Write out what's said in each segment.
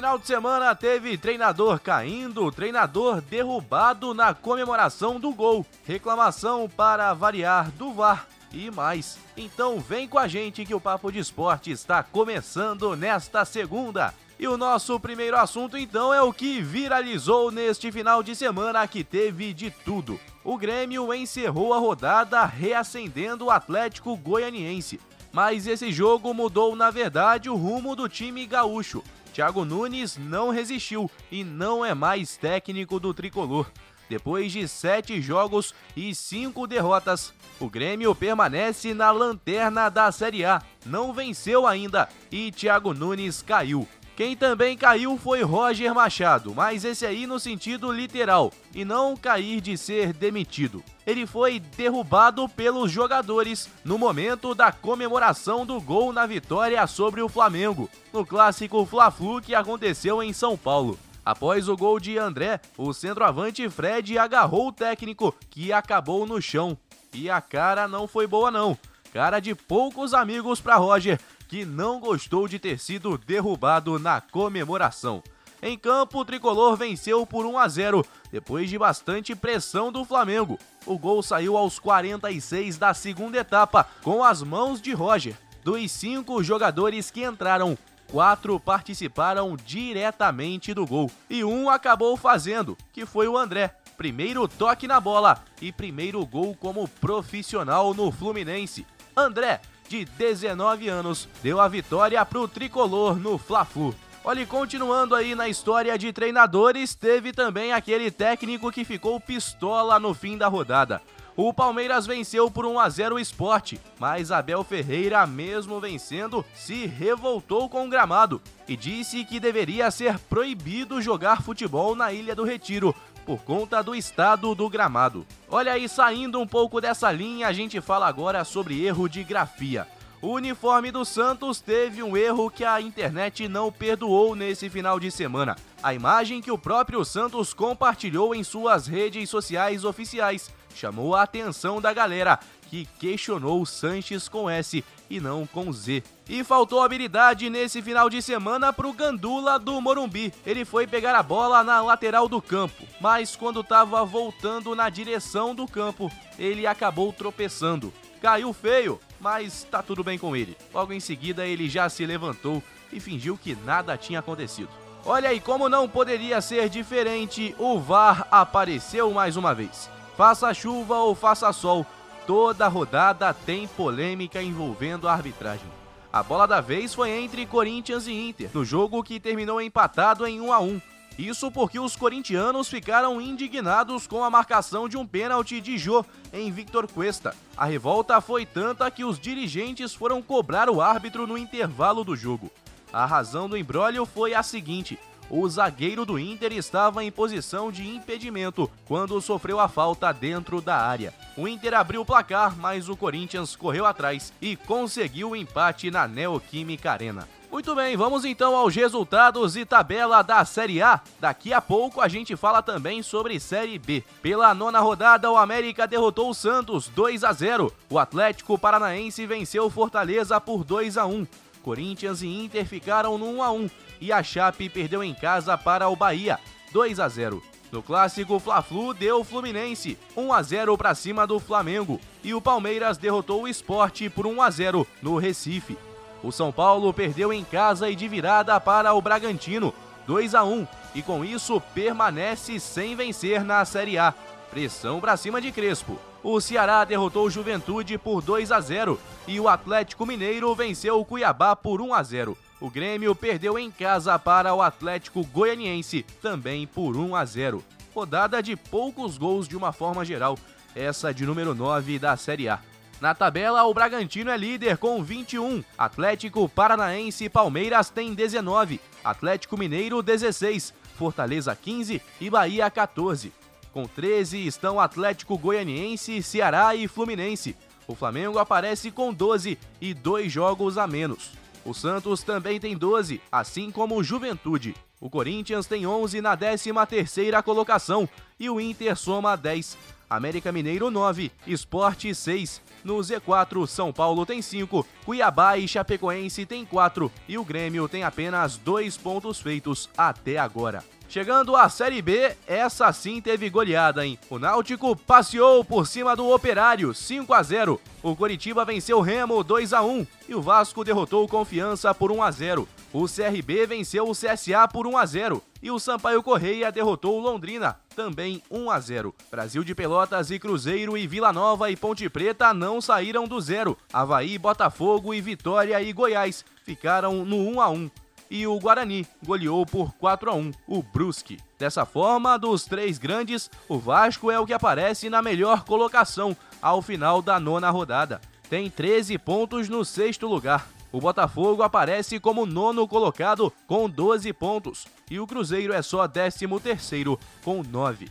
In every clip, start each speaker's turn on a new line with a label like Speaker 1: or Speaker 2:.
Speaker 1: Final de semana teve treinador caindo, treinador derrubado na comemoração do gol, reclamação para variar do VAR e mais. Então vem com a gente que o Papo de Esporte está começando nesta segunda. E o nosso primeiro assunto então é o que viralizou neste final de semana que teve de tudo. O Grêmio encerrou a rodada reacendendo o Atlético Goianiense. Mas esse jogo mudou na verdade o rumo do time gaúcho. Thiago Nunes não resistiu e não é mais técnico do tricolor. Depois de sete jogos e cinco derrotas, o Grêmio permanece na lanterna da Série A. Não venceu ainda e Thiago Nunes caiu. Quem também caiu foi Roger Machado, mas esse aí no sentido literal, e não cair de ser demitido. Ele foi derrubado pelos jogadores no momento da comemoração do gol na vitória sobre o Flamengo, no clássico Fla-Flu que aconteceu em São Paulo. Após o gol de André, o centroavante Fred agarrou o técnico, que acabou no chão. E a cara não foi boa não. Cara de poucos amigos para Roger, que não gostou de ter sido derrubado na comemoração. Em campo, o tricolor venceu por 1 a 0 depois de bastante pressão do Flamengo. O gol saiu aos 46 da segunda etapa, com as mãos de Roger. Dos cinco jogadores que entraram, quatro participaram diretamente do gol e um acabou fazendo, que foi o André. Primeiro toque na bola e primeiro gol como profissional no Fluminense. André de 19 anos, deu a vitória para o tricolor no Fla-Flu. Olha, continuando aí na história de treinadores, teve também aquele técnico que ficou pistola no fim da rodada. O Palmeiras venceu por 1 a 0 o esporte, mas Abel Ferreira, mesmo vencendo, se revoltou com o gramado e disse que deveria ser proibido jogar futebol na Ilha do Retiro, por conta do estado do gramado. Olha aí, saindo um pouco dessa linha, a gente fala agora sobre erro de grafia. O uniforme do Santos teve um erro que a internet não perdoou nesse final de semana. A imagem que o próprio Santos compartilhou em suas redes sociais oficiais chamou a atenção da galera, que questionou Sanches com S e não com Z. E faltou habilidade nesse final de semana pro Gandula do Morumbi. Ele foi pegar a bola na lateral do campo, mas quando estava voltando na direção do campo, ele acabou tropeçando. Caiu feio, mas tá tudo bem com ele. Logo em seguida, ele já se levantou e fingiu que nada tinha acontecido. Olha aí, como não poderia ser diferente, o VAR apareceu mais uma vez. Faça chuva ou faça sol, toda rodada tem polêmica envolvendo a arbitragem. A bola da vez foi entre Corinthians e Inter, no jogo que terminou empatado em 1 a 1. Isso porque os corintianos ficaram indignados com a marcação de um pênalti de Jô em Victor Cuesta. A revolta foi tanta que os dirigentes foram cobrar o árbitro no intervalo do jogo. A razão do embrólio foi a seguinte: o zagueiro do Inter estava em posição de impedimento quando sofreu a falta dentro da área. O Inter abriu o placar, mas o Corinthians correu atrás e conseguiu o empate na Neoquímica Arena. Muito bem, vamos então aos resultados e tabela da Série A. Daqui a pouco a gente fala também sobre Série B. Pela nona rodada, o América derrotou o Santos 2 a 0. O Atlético Paranaense venceu o Fortaleza por 2 a 1. Corinthians e Inter ficaram no 1 a 1 e a Chape perdeu em casa para o Bahia, 2 a 0. No clássico, Fla-Flu deu o Fluminense 1 a 0 para cima do Flamengo e o Palmeiras derrotou o Esporte por 1 a 0 no Recife. O São Paulo perdeu em casa e de virada para o Bragantino, 2 a 1, e com isso permanece sem vencer na Série A. Pressão para cima de Crespo. O Ceará derrotou o Juventude por 2 a 0 e o Atlético Mineiro venceu o Cuiabá por 1 a 0. O Grêmio perdeu em casa para o Atlético Goianiense, também por 1 a 0. Rodada de poucos gols de uma forma geral, essa de número 9 da Série A. Na tabela, o Bragantino é líder com 21, Atlético Paranaense e Palmeiras têm 19, Atlético Mineiro 16, Fortaleza 15 e Bahia 14. Com 13 estão Atlético Goianiense, Ceará e Fluminense. O Flamengo aparece com 12 e dois jogos a menos. O Santos também tem 12, assim como o Juventude. O Corinthians tem 11 na 13ª colocação e o Inter soma 10. América Mineiro 9, Esporte 6. No Z4, São Paulo tem 5, Cuiabá e Chapecoense tem 4 e o Grêmio tem apenas dois pontos feitos até agora. Chegando à Série B, essa sim teve goleada, hein? O Náutico passeou por cima do Operário, 5 a 0. O Coritiba venceu o Remo 2 a 1 e o Vasco derrotou o Confiança por 1 a 0. O CRB venceu o CSA por 1 a 0 e o Sampaio Correia derrotou o Londrina, também 1 a 0. Brasil de Pelotas e Cruzeiro e Vila Nova e Ponte Preta não saíram do zero. Havaí, Botafogo e Vitória e Goiás ficaram no 1 a 1 e o Guarani goleou por 4 a 1 o Brusque. Dessa forma, dos três grandes, o Vasco é o que aparece na melhor colocação ao final da nona rodada. Tem 13 pontos no sexto lugar. O Botafogo aparece como nono colocado com 12 pontos e o Cruzeiro é só 13 terceiro com 9.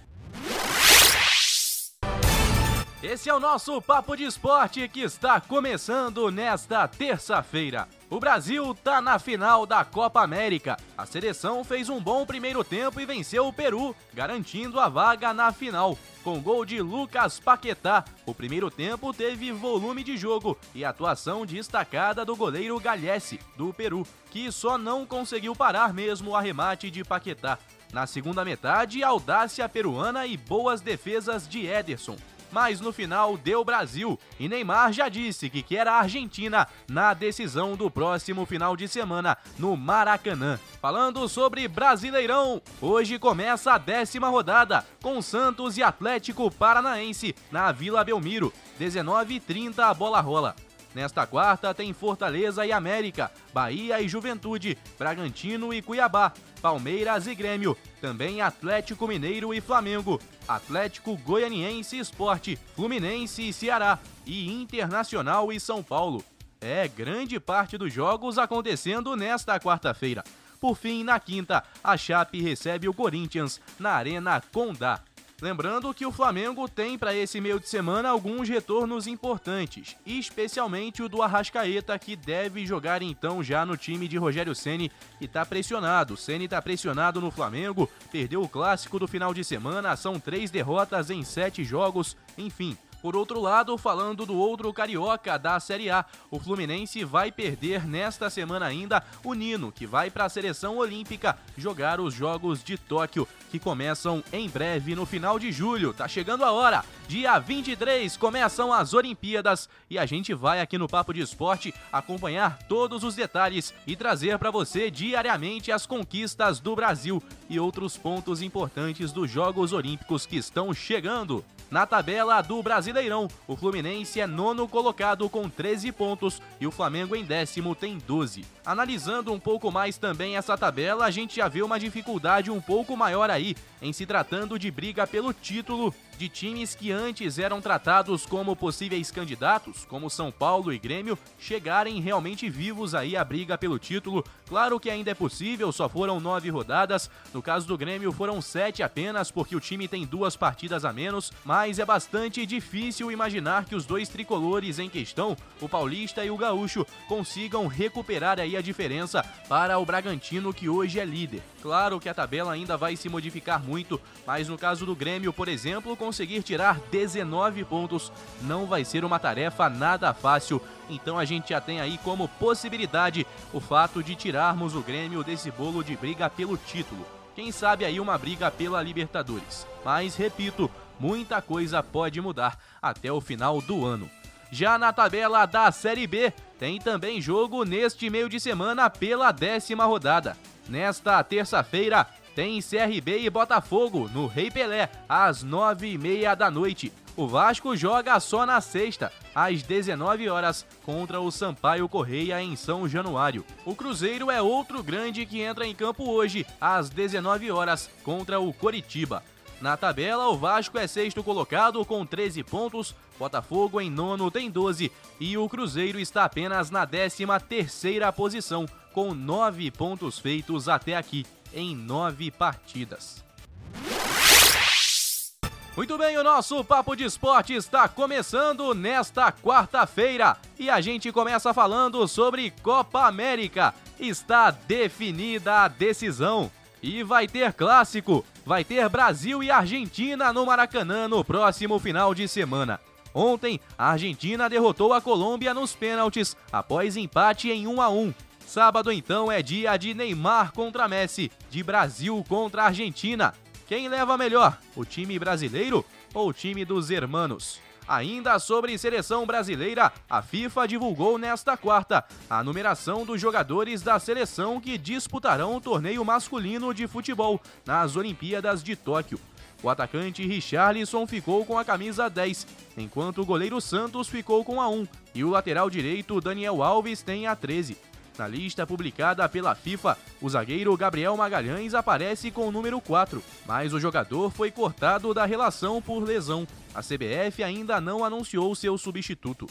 Speaker 1: Esse é o nosso Papo de Esporte que está começando nesta terça-feira. O Brasil tá na final da Copa América. A seleção fez um bom primeiro tempo e venceu o Peru, garantindo a vaga na final. Com gol de Lucas Paquetá, o primeiro tempo teve volume de jogo e atuação destacada do goleiro Galhesse, do Peru, que só não conseguiu parar mesmo o arremate de Paquetá. Na segunda metade, audácia peruana e boas defesas de Ederson mas no final deu Brasil. E Neymar já disse que quer a Argentina na decisão do próximo final de semana no Maracanã. Falando sobre Brasileirão, hoje começa a décima rodada com Santos e Atlético Paranaense na Vila Belmiro. 19h30 a bola rola. Nesta quarta tem Fortaleza e América, Bahia e Juventude, Bragantino e Cuiabá, Palmeiras e Grêmio, também Atlético Mineiro e Flamengo, Atlético Goianiense Esporte, Fluminense e Ceará e Internacional e São Paulo. É grande parte dos jogos acontecendo nesta quarta-feira. Por fim, na quinta, a Chape recebe o Corinthians na Arena Condá. Lembrando que o Flamengo tem para esse meio de semana alguns retornos importantes, especialmente o do Arrascaeta, que deve jogar então já no time de Rogério Ceni e está pressionado. Ceni está pressionado no Flamengo, perdeu o clássico do final de semana, são três derrotas em sete jogos, enfim. Por outro lado, falando do outro carioca da Série A, o Fluminense vai perder nesta semana ainda o Nino, que vai para a seleção olímpica jogar os Jogos de Tóquio, que começam em breve no final de julho. Tá chegando a hora. Dia 23 começam as Olimpíadas e a gente vai aqui no Papo de Esporte acompanhar todos os detalhes e trazer para você diariamente as conquistas do Brasil e outros pontos importantes dos Jogos Olímpicos que estão chegando. Na tabela do Brasileirão, o Fluminense é nono colocado com 13 pontos e o Flamengo em décimo tem 12. Analisando um pouco mais também essa tabela, a gente já vê uma dificuldade um pouco maior aí em se tratando de briga pelo título de times que antes eram tratados como possíveis candidatos, como São Paulo e Grêmio, chegarem realmente vivos aí à briga pelo título. Claro que ainda é possível, só foram nove rodadas. No caso do Grêmio foram sete apenas, porque o time tem duas partidas a menos, mas é bastante difícil imaginar que os dois tricolores em questão, o Paulista e o Gaúcho, consigam recuperar aí a diferença para o Bragantino, que hoje é líder. Claro que a tabela ainda vai se modificar muito, mas no caso do Grêmio, por exemplo, com conseguir tirar 19 pontos não vai ser uma tarefa nada fácil. Então a gente já tem aí como possibilidade o fato de tirarmos o Grêmio desse bolo de briga pelo título. Quem sabe aí uma briga pela Libertadores. Mas repito, muita coisa pode mudar até o final do ano. Já na tabela da Série B, tem também jogo neste meio de semana pela décima rodada. Nesta terça-feira, tem CRB e Botafogo no Rei Pelé, às nove e meia da noite. O Vasco joga só na sexta, às 19 horas, contra o Sampaio Correia em São Januário. O Cruzeiro é outro grande que entra em campo hoje, às 19 horas, contra o Coritiba. Na tabela, o Vasco é sexto colocado com 13 pontos, Botafogo em nono tem 12 e o Cruzeiro está apenas na 13 terceira posição com 9 pontos feitos até aqui em 9 partidas. Muito bem, o nosso Papo de Esporte está começando nesta quarta-feira e a gente começa falando sobre Copa América. Está definida a decisão e vai ter clássico, vai ter Brasil e Argentina no Maracanã no próximo final de semana. Ontem, a Argentina derrotou a Colômbia nos pênaltis após empate em 1 a 1. Sábado então é dia de Neymar contra Messi, de Brasil contra Argentina. Quem leva melhor, o time brasileiro ou o time dos hermanos? Ainda sobre seleção brasileira, a FIFA divulgou nesta quarta a numeração dos jogadores da seleção que disputarão o torneio masculino de futebol nas Olimpíadas de Tóquio. O atacante Richarlison ficou com a camisa 10, enquanto o goleiro Santos ficou com a 1 e o lateral direito Daniel Alves tem a 13. Na lista publicada pela FIFA, o zagueiro Gabriel Magalhães aparece com o número 4, mas o jogador foi cortado da relação por lesão. A CBF ainda não anunciou seu substituto.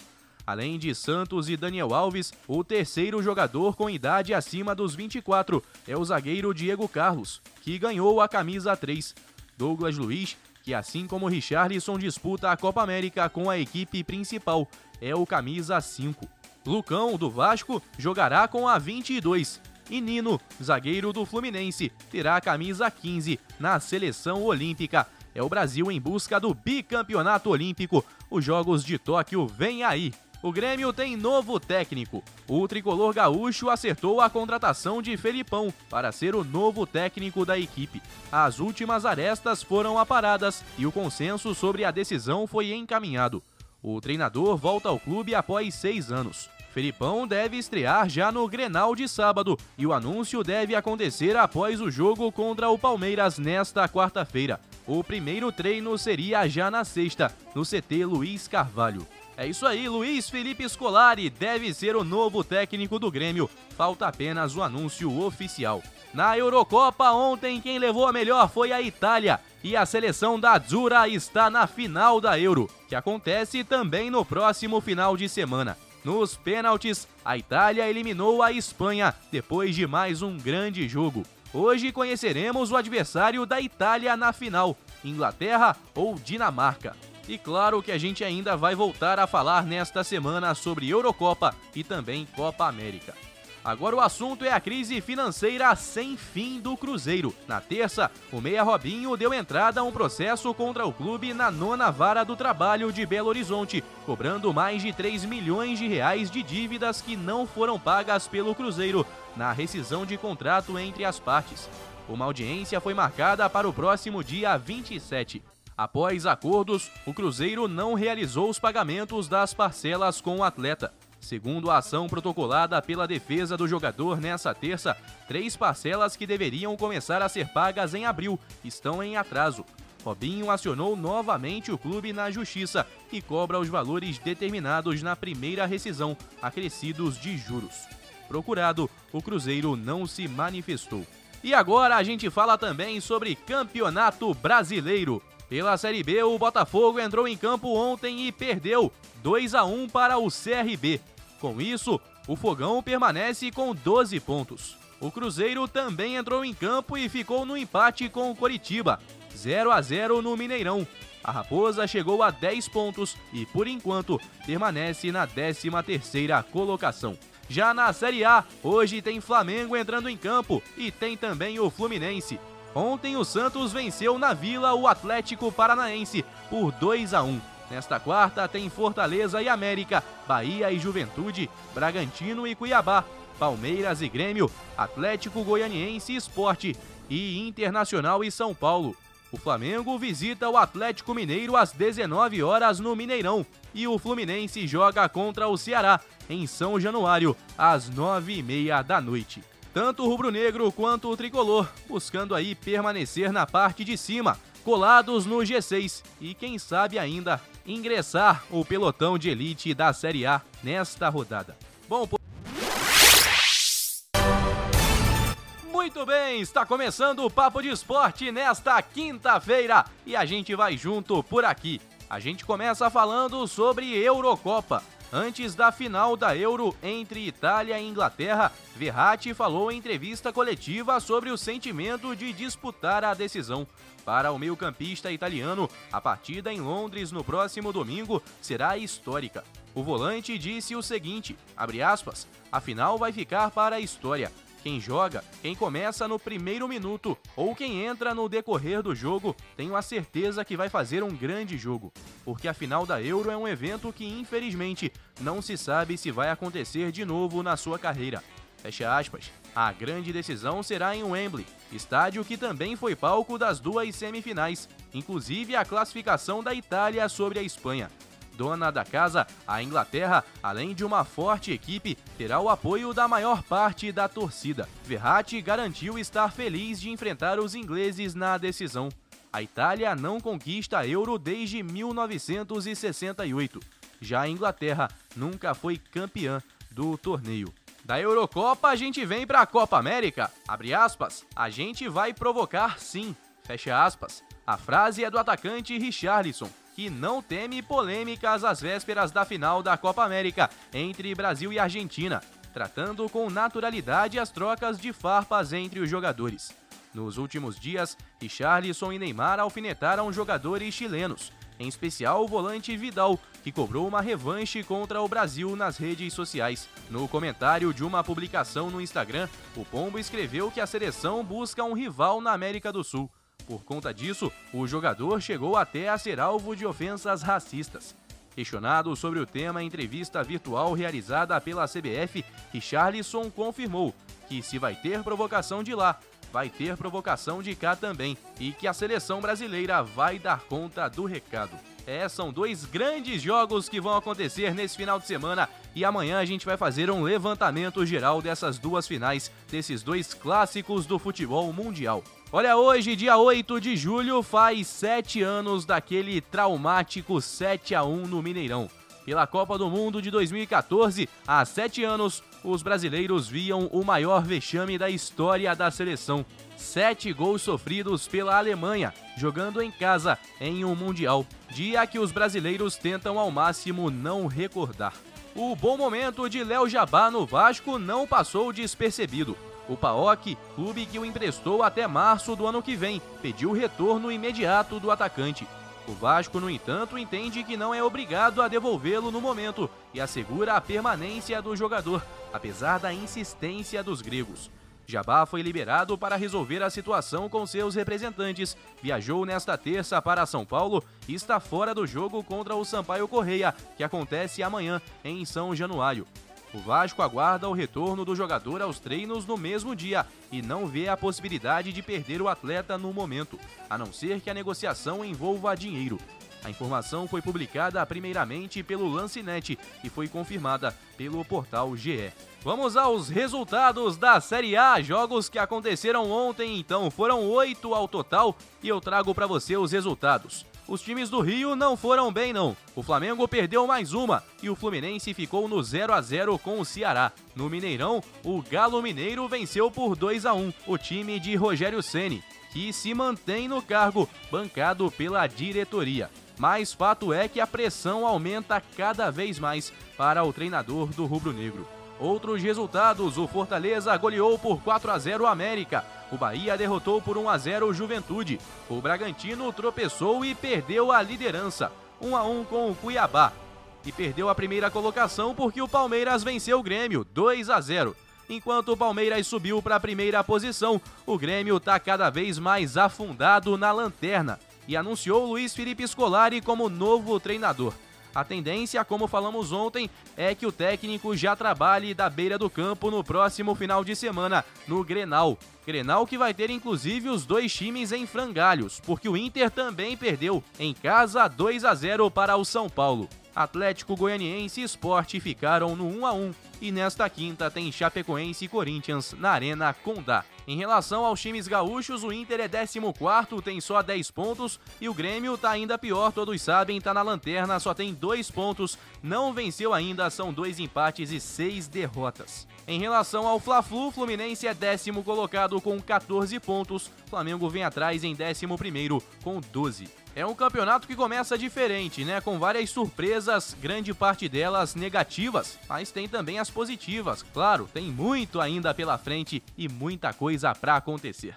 Speaker 1: Além de Santos e Daniel Alves, o terceiro jogador com idade acima dos 24 é o zagueiro Diego Carlos, que ganhou a camisa 3. Douglas Luiz, que assim como Richarlison disputa a Copa América com a equipe principal, é o camisa 5. Lucão, do Vasco, jogará com a 22. E Nino, zagueiro do Fluminense, terá a camisa 15 na seleção olímpica. É o Brasil em busca do bicampeonato olímpico. Os Jogos de Tóquio vêm aí. O Grêmio tem novo técnico. O tricolor gaúcho acertou a contratação de Felipão para ser o novo técnico da equipe. As últimas arestas foram aparadas e o consenso sobre a decisão foi encaminhado. O treinador volta ao clube após seis anos. Felipão deve estrear já no Grenal de sábado e o anúncio deve acontecer após o jogo contra o Palmeiras nesta quarta-feira. O primeiro treino seria já na sexta, no CT Luiz Carvalho. É isso aí, Luiz Felipe Scolari deve ser o novo técnico do Grêmio. Falta apenas o anúncio oficial. Na Eurocopa ontem quem levou a melhor foi a Itália e a seleção da Azzurra está na final da Euro, que acontece também no próximo final de semana. Nos pênaltis, a Itália eliminou a Espanha depois de mais um grande jogo. Hoje conheceremos o adversário da Itália na final, Inglaterra ou Dinamarca. E claro que a gente ainda vai voltar a falar nesta semana sobre Eurocopa e também Copa América. Agora o assunto é a crise financeira sem fim do Cruzeiro. Na terça, o Meia Robinho deu entrada a um processo contra o clube na nona vara do trabalho de Belo Horizonte, cobrando mais de 3 milhões de reais de dívidas que não foram pagas pelo Cruzeiro na rescisão de contrato entre as partes. Uma audiência foi marcada para o próximo dia 27. Após acordos, o Cruzeiro não realizou os pagamentos das parcelas com o atleta. Segundo a ação protocolada pela defesa do jogador nessa terça, três parcelas que deveriam começar a ser pagas em abril estão em atraso. Robinho acionou novamente o clube na justiça e cobra os valores determinados na primeira rescisão, acrescidos de juros. Procurado, o Cruzeiro não se manifestou. E agora a gente fala também sobre Campeonato Brasileiro. Pela Série B, o Botafogo entrou em campo ontem e perdeu 2 a 1 para o CRB. Com isso, o Fogão permanece com 12 pontos. O Cruzeiro também entrou em campo e ficou no empate com o Coritiba, 0 a 0 no Mineirão. A Raposa chegou a 10 pontos e, por enquanto, permanece na 13ª colocação. Já na Série A, hoje tem Flamengo entrando em campo e tem também o Fluminense. Ontem o Santos venceu na Vila o Atlético Paranaense por 2 a 1. Nesta quarta tem Fortaleza e América, Bahia e Juventude, Bragantino e Cuiabá, Palmeiras e Grêmio, Atlético Goianiense e Esporte e Internacional e São Paulo. O Flamengo visita o Atlético Mineiro às 19 horas no Mineirão e o Fluminense joga contra o Ceará em São Januário às 9h30 da noite tanto o rubro-negro quanto o tricolor, buscando aí permanecer na parte de cima, colados no G6 e quem sabe ainda ingressar o pelotão de elite da Série A nesta rodada. Bom, muito bem, bem? Está começando o Papo de Esporte nesta quinta-feira e a gente vai junto por aqui. A gente começa falando sobre Eurocopa. Antes da final da Euro entre Itália e Inglaterra, Verratti falou em entrevista coletiva sobre o sentimento de disputar a decisão. Para o meio-campista italiano, a partida em Londres no próximo domingo será histórica. O volante disse o seguinte, aspas, a final vai ficar para a história. Quem joga, quem começa no primeiro minuto ou quem entra no decorrer do jogo, tenho a certeza que vai fazer um grande jogo, porque a final da Euro é um evento que infelizmente não se sabe se vai acontecer de novo na sua carreira. Fecha aspas. A grande decisão será em Wembley, estádio que também foi palco das duas semifinais, inclusive a classificação da Itália sobre a Espanha dona da casa, a Inglaterra, além de uma forte equipe, terá o apoio da maior parte da torcida. Verratti garantiu estar feliz de enfrentar os ingleses na decisão. A Itália não conquista a Euro desde 1968. Já a Inglaterra nunca foi campeã do torneio. Da Eurocopa a gente vem para a Copa América. Abre aspas. A gente vai provocar sim. Fecha aspas. A frase é do atacante Richarlison, que não teme polêmicas às vésperas da final da Copa América entre Brasil e Argentina, tratando com naturalidade as trocas de farpas entre os jogadores. Nos últimos dias, Richarlison e Neymar alfinetaram jogadores chilenos, em especial o volante Vidal, que cobrou uma revanche contra o Brasil nas redes sociais. No comentário de uma publicação no Instagram, o Pombo escreveu que a seleção busca um rival na América do Sul. Por conta disso, o jogador chegou até a ser alvo de ofensas racistas. Questionado sobre o tema em entrevista virtual realizada pela CBF, Richarlison confirmou que se vai ter provocação de lá, vai ter provocação de cá também e que a seleção brasileira vai dar conta do recado. É, são dois grandes jogos que vão acontecer nesse final de semana e amanhã a gente vai fazer um levantamento geral dessas duas finais, desses dois clássicos do futebol mundial. Olha, hoje, dia 8 de julho, faz sete anos daquele traumático 7 a 1 no Mineirão. Pela Copa do Mundo de 2014, há sete anos, os brasileiros viam o maior vexame da história da seleção. Sete gols sofridos pela Alemanha, jogando em casa em um Mundial. Dia que os brasileiros tentam ao máximo não recordar. O bom momento de Léo Jabá no Vasco não passou despercebido. O PAOK, clube que o emprestou até março do ano que vem, pediu retorno imediato do atacante. O Vasco, no entanto, entende que não é obrigado a devolvê-lo no momento e assegura a permanência do jogador, apesar da insistência dos gregos. Jabá foi liberado para resolver a situação com seus representantes, viajou nesta terça para São Paulo e está fora do jogo contra o Sampaio Correia, que acontece amanhã em São Januário. O Vasco aguarda o retorno do jogador aos treinos no mesmo dia e não vê a possibilidade de perder o atleta no momento, a não ser que a negociação envolva dinheiro. A informação foi publicada primeiramente pelo Lancenet e foi confirmada pelo portal GE. Vamos aos resultados da Série A, jogos que aconteceram ontem, então foram oito ao total e eu trago para você os resultados. Os times do Rio não foram bem não. O Flamengo perdeu mais uma e o Fluminense ficou no 0 a 0 com o Ceará. No Mineirão, o Galo Mineiro venceu por 2 a 1 o time de Rogério Ceni, que se mantém no cargo, bancado pela diretoria. Mas fato é que a pressão aumenta cada vez mais para o treinador do Rubro Negro. Outros resultados: o Fortaleza goleou por 4 a 0 o América. O Bahia derrotou por 1 a 0 o Juventude. O Bragantino tropeçou e perdeu a liderança, 1 a 1 com o Cuiabá. E perdeu a primeira colocação porque o Palmeiras venceu o Grêmio, 2 a 0. Enquanto o Palmeiras subiu para a primeira posição, o Grêmio está cada vez mais afundado na lanterna e anunciou Luiz Felipe Scolari como novo treinador. A tendência, como falamos ontem, é que o técnico já trabalhe da beira do campo no próximo final de semana, no Grenal. Grenal que vai ter inclusive os dois times em frangalhos, porque o Inter também perdeu em casa 2 a 0 para o São Paulo. Atlético Goianiense e Sport ficaram no 1 a 1 e nesta quinta tem Chapecoense e Corinthians na Arena Condá. Em relação aos times gaúchos, o Inter é 14, tem só 10 pontos, e o Grêmio tá ainda pior, todos sabem, tá na lanterna, só tem 2 pontos, não venceu ainda, são dois empates e 6 derrotas. Em relação ao Fla-Flu, Fluminense é décimo colocado com 14 pontos, Flamengo vem atrás em 11 primeiro com 12. É um campeonato que começa diferente, né? Com várias surpresas, grande parte delas negativas, mas tem também as positivas. Claro, tem muito ainda pela frente e muita coisa para acontecer.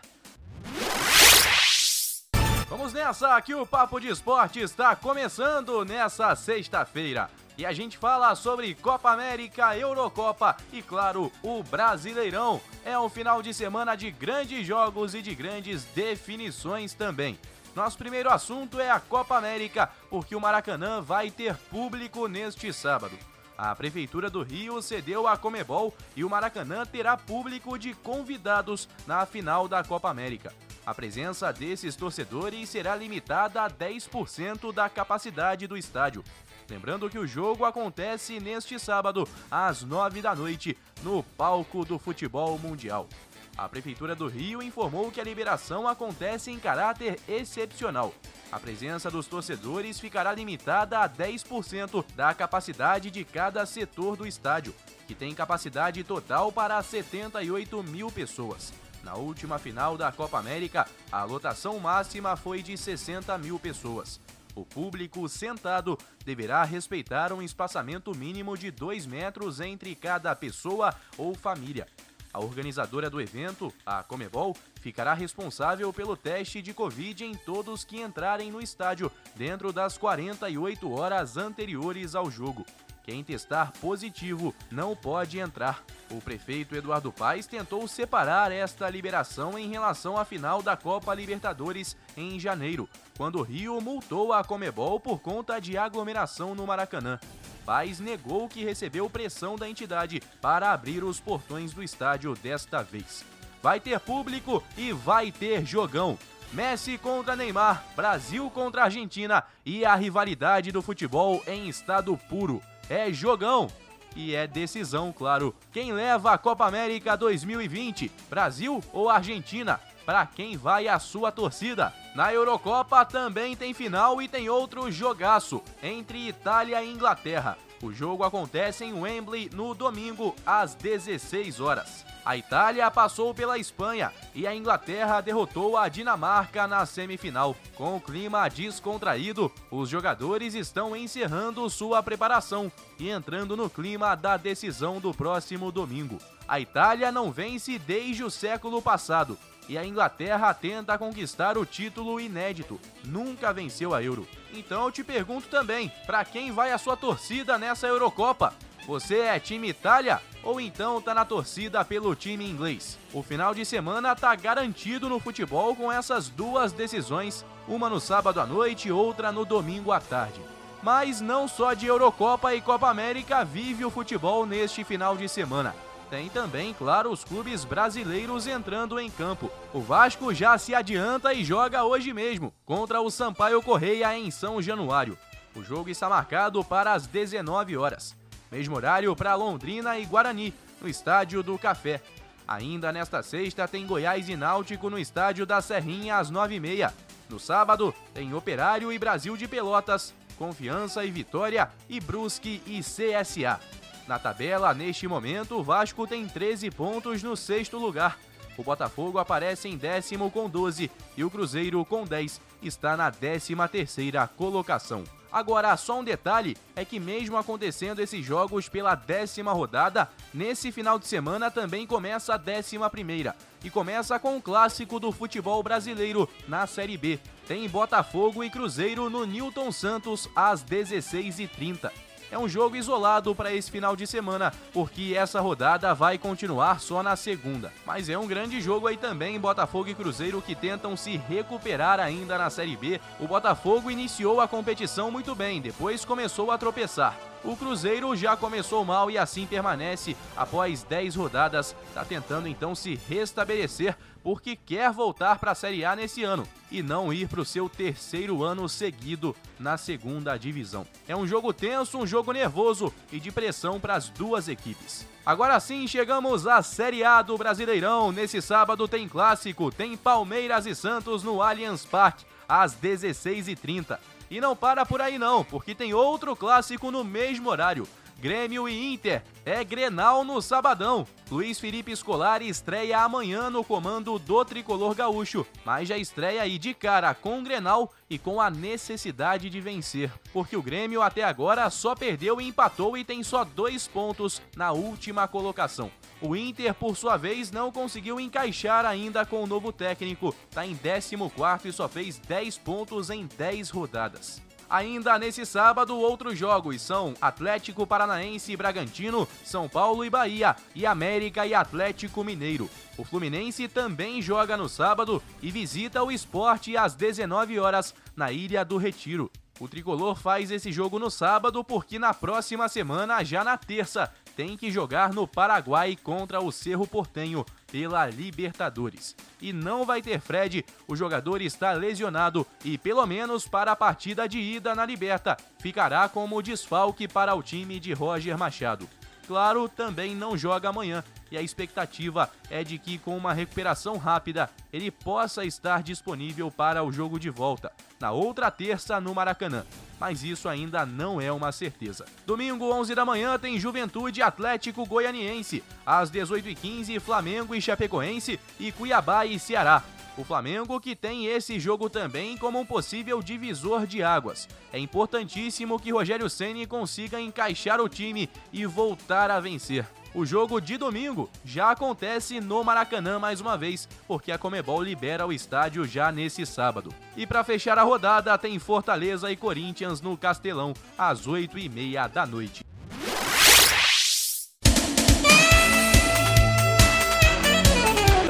Speaker 1: Vamos nessa, que o Papo de Esporte está começando nessa sexta-feira. E a gente fala sobre Copa América, Eurocopa e, claro, o Brasileirão. É um final de semana de grandes jogos e de grandes definições também. Nosso primeiro assunto é a Copa América, porque o Maracanã vai ter público neste sábado. A Prefeitura do Rio cedeu a Comebol e o Maracanã terá público de convidados na final da Copa América. A presença desses torcedores será limitada a 10% da capacidade do estádio. Lembrando que o jogo acontece neste sábado, às 9 da noite, no palco do futebol mundial. A Prefeitura do Rio informou que a liberação acontece em caráter excepcional. A presença dos torcedores ficará limitada a 10% da capacidade de cada setor do estádio, que tem capacidade total para 78 mil pessoas. Na última final da Copa América, a lotação máxima foi de 60 mil pessoas. O público sentado deverá respeitar um espaçamento mínimo de 2 metros entre cada pessoa ou família. A organizadora do evento, a Comebol, ficará responsável pelo teste de Covid em todos que entrarem no estádio dentro das 48 horas anteriores ao jogo. Quem testar positivo não pode entrar. O prefeito Eduardo Paes tentou separar esta liberação em relação à final da Copa Libertadores em janeiro, quando o Rio multou a Comebol por conta de aglomeração no Maracanã. Paes negou que recebeu pressão da entidade para abrir os portões do estádio desta vez. Vai ter público e vai ter jogão. Messi contra Neymar, Brasil contra Argentina e a rivalidade do futebol em estado puro. É jogão! E é decisão, claro. Quem leva a Copa América 2020? Brasil ou Argentina? Para quem vai a sua torcida? Na Eurocopa também tem final e tem outro jogaço entre Itália e Inglaterra. O jogo acontece em Wembley no domingo às 16 horas. A Itália passou pela Espanha e a Inglaterra derrotou a Dinamarca na semifinal. Com o clima descontraído, os jogadores estão encerrando sua preparação e entrando no clima da decisão do próximo domingo. A Itália não vence desde o século passado e a Inglaterra tenta conquistar o título inédito. Nunca venceu a Euro. Então eu te pergunto também, para quem vai a sua torcida nessa Eurocopa? Você é time Itália ou então tá na torcida pelo time inglês? O final de semana tá garantido no futebol com essas duas decisões, uma no sábado à noite e outra no domingo à tarde. Mas não só de Eurocopa e Copa América vive o futebol neste final de semana. Tem também, claro, os clubes brasileiros entrando em campo. O Vasco já se adianta e joga hoje mesmo contra o Sampaio Correia em São Januário. O jogo está marcado para as 19 horas. Mesmo horário para Londrina e Guarani, no Estádio do Café. Ainda nesta sexta tem Goiás e Náutico no Estádio da Serrinha às 9h30. No sábado tem Operário e Brasil de Pelotas, Confiança e Vitória e Brusque e CSA. Na tabela, neste momento, o Vasco tem 13 pontos no sexto lugar. O Botafogo aparece em décimo com 12 e o Cruzeiro com 10 está na décima terceira colocação. Agora, só um detalhe é que mesmo acontecendo esses jogos pela décima rodada, nesse final de semana também começa a décima primeira e começa com o clássico do futebol brasileiro na Série B. Tem Botafogo e Cruzeiro no Newton Santos às 16h30 é um jogo isolado para esse final de semana, porque essa rodada vai continuar só na segunda. Mas é um grande jogo aí também, Botafogo e Cruzeiro que tentam se recuperar ainda na Série B. O Botafogo iniciou a competição muito bem, depois começou a tropeçar. O Cruzeiro já começou mal e assim permanece após 10 rodadas. Está tentando então se restabelecer porque quer voltar para a Série A nesse ano e não ir para o seu terceiro ano seguido na segunda divisão. É um jogo tenso, um jogo nervoso e de pressão para as duas equipes. Agora sim, chegamos à Série A do Brasileirão. Nesse sábado tem clássico, tem Palmeiras e Santos no Allianz Parque, às 16h30. E não para por aí não, porque tem outro clássico no mesmo horário. Grêmio e Inter. É Grenal no sabadão. Luiz Felipe Scolari estreia amanhã no comando do tricolor gaúcho, mas já estreia aí de cara com o Grenal e com a necessidade de vencer, porque o Grêmio até agora só perdeu e empatou e tem só dois pontos na última colocação. O Inter, por sua vez, não conseguiu encaixar ainda com o novo técnico, está em 14 e só fez 10 pontos em 10 rodadas. Ainda nesse sábado, outros jogos são Atlético Paranaense e Bragantino, São Paulo e Bahia, e América e Atlético Mineiro. O Fluminense também joga no sábado e visita o esporte às 19 horas na Ilha do Retiro. O tricolor faz esse jogo no sábado porque na próxima semana, já na terça, tem que jogar no Paraguai contra o Cerro Portenho pela Libertadores. E não vai ter Fred, o jogador está lesionado e, pelo menos para a partida de ida na Liberta, ficará como desfalque para o time de Roger Machado. Claro, também não joga amanhã e a expectativa é de que, com uma recuperação rápida, ele possa estar disponível para o jogo de volta, na outra terça no Maracanã mas isso ainda não é uma certeza. Domingo, 11 da manhã, tem Juventude Atlético Goianiense. Às 18h15, Flamengo e Chapecoense e Cuiabá e Ceará. O Flamengo que tem esse jogo também como um possível divisor de águas. É importantíssimo que Rogério Ceni consiga encaixar o time e voltar a vencer. O jogo de domingo já acontece no Maracanã mais uma vez, porque a Comebol libera o estádio já nesse sábado. E para fechar a rodada, tem Fortaleza e Corinthians no Castelão, às 8h30 da noite.